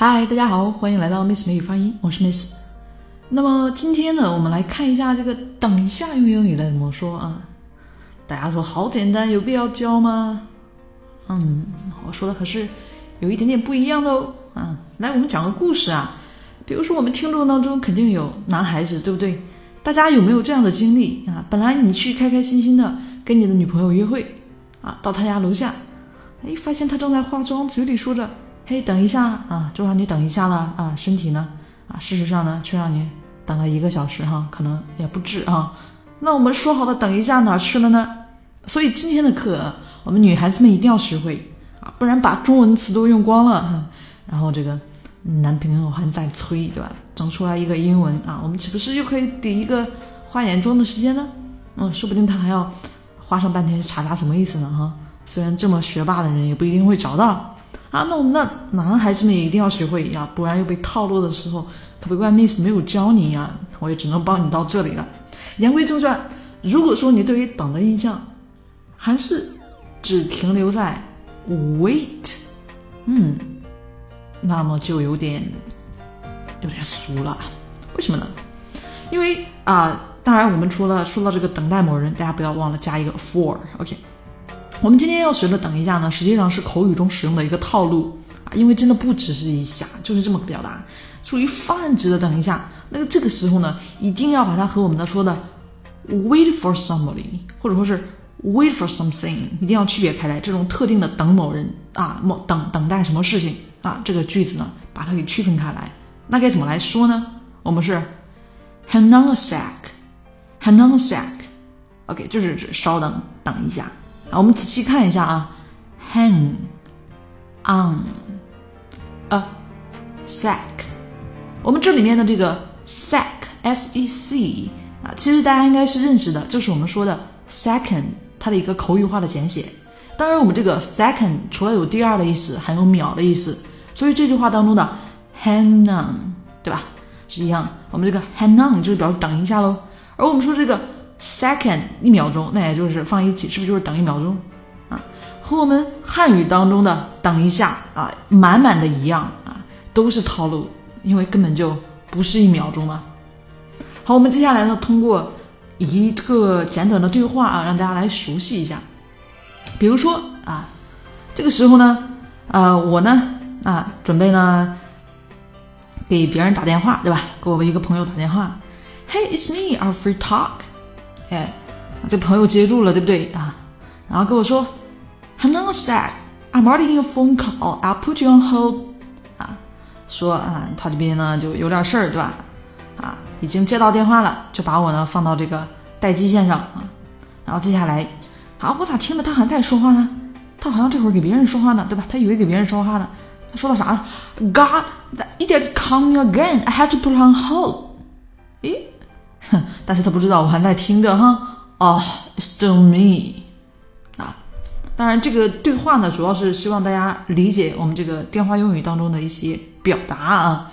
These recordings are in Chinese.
嗨，大家好，欢迎来到 Miss 美语发音，我是 Miss。那么今天呢，我们来看一下这个“等一下”用英语该怎么说啊？大家说好简单，有必要教吗？嗯，我说的可是有一点点不一样的哦。啊，来，我们讲个故事啊。比如说，我们听众当中肯定有男孩子，对不对？大家有没有这样的经历啊？本来你去开开心心的跟你的女朋友约会啊，到她家楼下，哎，发现她正在化妆，嘴里说着。嘿，等一下啊，就让你等一下了啊，身体呢啊，事实上呢，却让你等了一个小时哈，可能也不止啊。那我们说好的等一下哪去了呢？所以今天的课，我们女孩子们一定要学会啊，不然把中文词都用光了，然后这个男朋友还在催，对吧？整出来一个英文啊，我们岂不是又可以抵一个化眼妆的时间呢？嗯，说不定他还要花上半天去查查什么意思呢哈。虽然这么学霸的人也不一定会找到。啊，那我们那男孩子们也一定要学会呀，不然又被套路的时候，可别怪 Miss 没有教你呀，我也只能帮你到这里了。言归正传，如果说你对于等的印象还是只停留在 wait，嗯，那么就有点有点俗了。为什么呢？因为啊，当然我们除了说到这个等待某人，大家不要忘了加一个 for，OK。我们今天要学的，等一下呢，实际上是口语中使用的一个套路啊，因为真的不只是一下，就是这么个表达，属于泛指的等一下。那个这个时候呢，一定要把它和我们的说的 wait for somebody，或者说是 wait for something，一定要区别开来。这种特定的等某人啊，某等等待什么事情啊，这个句子呢，把它给区分开来。那该怎么来说呢？我们是 hang on a sec，hang on a sec，OK，就是指稍等，等一下。啊，我们仔细看一下啊，hang on a sec，我们这里面的这个 sec s e c 啊，其实大家应该是认识的，就是我们说的 second，它的一个口语化的简写。当然，我们这个 second 除了有第二的意思，还有秒的意思，所以这句话当中的 hang on，对吧？是一样，我们这个 hang on 就是表示等一下喽。而我们说这个。Second 一秒钟，那也就是放一起，是不是就是等一秒钟啊？和我们汉语当中的等一下啊，满满的一样啊，都是套路，因为根本就不是一秒钟嘛。好，我们接下来呢，通过一个简短的对话啊，让大家来熟悉一下。比如说啊，这个时候呢，呃，我呢啊，准备呢给别人打电话，对吧？给我们一个朋友打电话，Hey, it's me, our free talk. 哎，这朋友接住了，对不对啊？然后跟我说，Hello, Sir, I'm already in a phone call. I'll put you on hold. 啊，说啊，他这边呢就有点事儿，对吧？啊，已经接到电话了，就把我呢放到这个待机线上啊。然后接下来，啊，我咋听着他还在说话呢？他好像这会儿给别人说话呢，对吧？他以为给别人说话呢。他说的啥？God, it is coming again. I had to put on hold. 诶。但是他不知道我还在听着哈。哦，still me 啊。当然，这个对话呢，主要是希望大家理解我们这个电话用语当中的一些表达啊。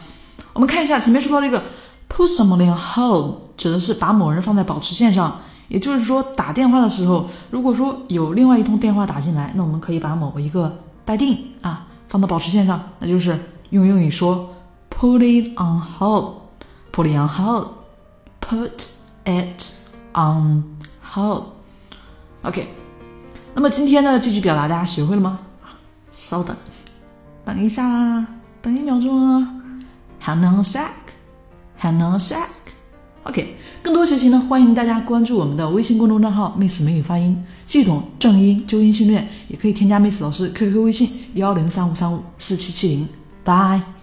我们看一下前面说到这个 put someone on hold，指的是把某人放在保持线上。也就是说，打电话的时候，如果说有另外一通电话打进来，那我们可以把某一个待定啊放到保持线上，那就是用英语说 put it on hold，put it on hold，put。Put it on hold. OK，那么今天的这句表达大家学会了吗？稍等，等一下，等一秒钟啊。Hang on a sec. Hang on a sec. OK，更多学习呢，欢迎大家关注我们的微信公众账号 “Miss 美语发音系统正音纠音训练”，也可以添加 Miss 老师 QQ 微信幺零三五三五四七七零。Bye。